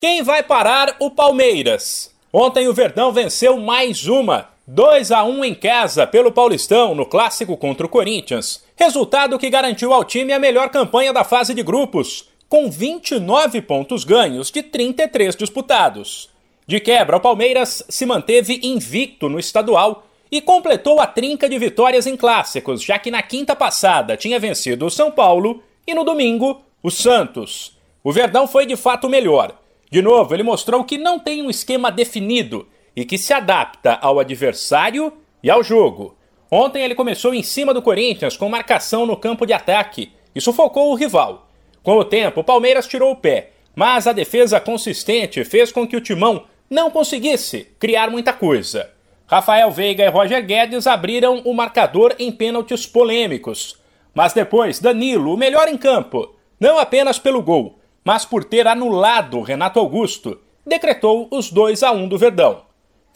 Quem vai parar o Palmeiras? Ontem o Verdão venceu mais uma, 2 a 1 em casa pelo Paulistão no clássico contra o Corinthians. Resultado que garantiu ao time a melhor campanha da fase de grupos, com 29 pontos ganhos de 33 disputados. De quebra, o Palmeiras se manteve invicto no estadual e completou a trinca de vitórias em clássicos, já que na quinta passada tinha vencido o São Paulo e no domingo o Santos. O Verdão foi de fato melhor de novo, ele mostrou que não tem um esquema definido e que se adapta ao adversário e ao jogo. Ontem ele começou em cima do Corinthians com marcação no campo de ataque e sufocou o rival. Com o tempo, o Palmeiras tirou o pé, mas a defesa consistente fez com que o timão não conseguisse criar muita coisa. Rafael Veiga e Roger Guedes abriram o marcador em pênaltis polêmicos. Mas depois, Danilo, o melhor em campo, não apenas pelo gol, mas por ter anulado Renato Augusto, decretou os 2 a 1 do Verdão.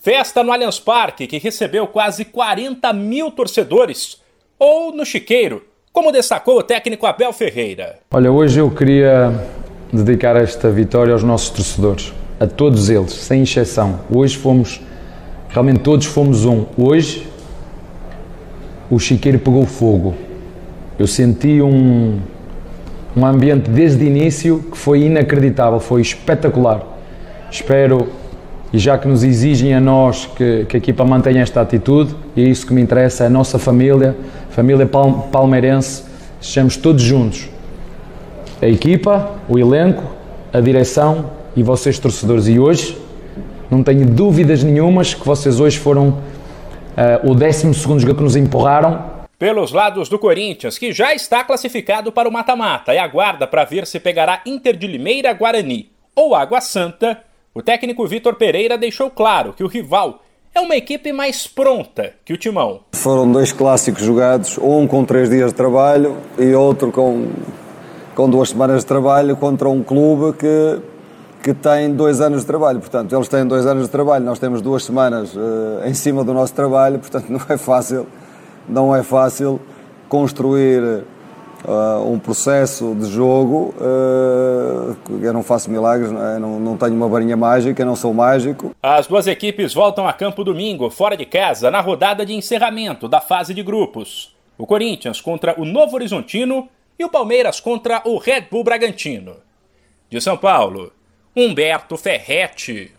Festa no Allianz Parque, que recebeu quase 40 mil torcedores, ou no Chiqueiro, como destacou o técnico Abel Ferreira. Olha, hoje eu queria dedicar esta vitória aos nossos torcedores, a todos eles, sem exceção. Hoje fomos, realmente todos fomos um. Hoje o Chiqueiro pegou fogo. Eu senti um, um ambiente desde o início que foi inacreditável, foi espetacular. Espero, e já que nos exigem a nós que, que a equipa mantenha esta atitude, e é isso que me interessa, a nossa família, família palmeirense, estejamos todos juntos. A equipa, o elenco, a direção e vocês torcedores. E hoje, não tenho dúvidas nenhumas que vocês hoje foram uh, o 12 jogo que nos empurraram pelos lados do Corinthians, que já está classificado para o mata-mata e aguarda para ver se pegará Inter de Limeira Guarani ou Água Santa, o técnico Vitor Pereira deixou claro que o rival é uma equipe mais pronta que o Timão. Foram dois clássicos jogados, um com três dias de trabalho e outro com, com duas semanas de trabalho contra um clube que, que tem dois anos de trabalho. Portanto, eles têm dois anos de trabalho, nós temos duas semanas uh, em cima do nosso trabalho, portanto, não é fácil não é fácil construir uh, um processo de jogo. Uh, eu não faço milagres, não, é? não, não tenho uma varinha mágica, não sou mágico. As duas equipes voltam a campo domingo, fora de casa, na rodada de encerramento da fase de grupos. O Corinthians contra o Novo Horizontino e o Palmeiras contra o Red Bull Bragantino. De São Paulo, Humberto Ferretti.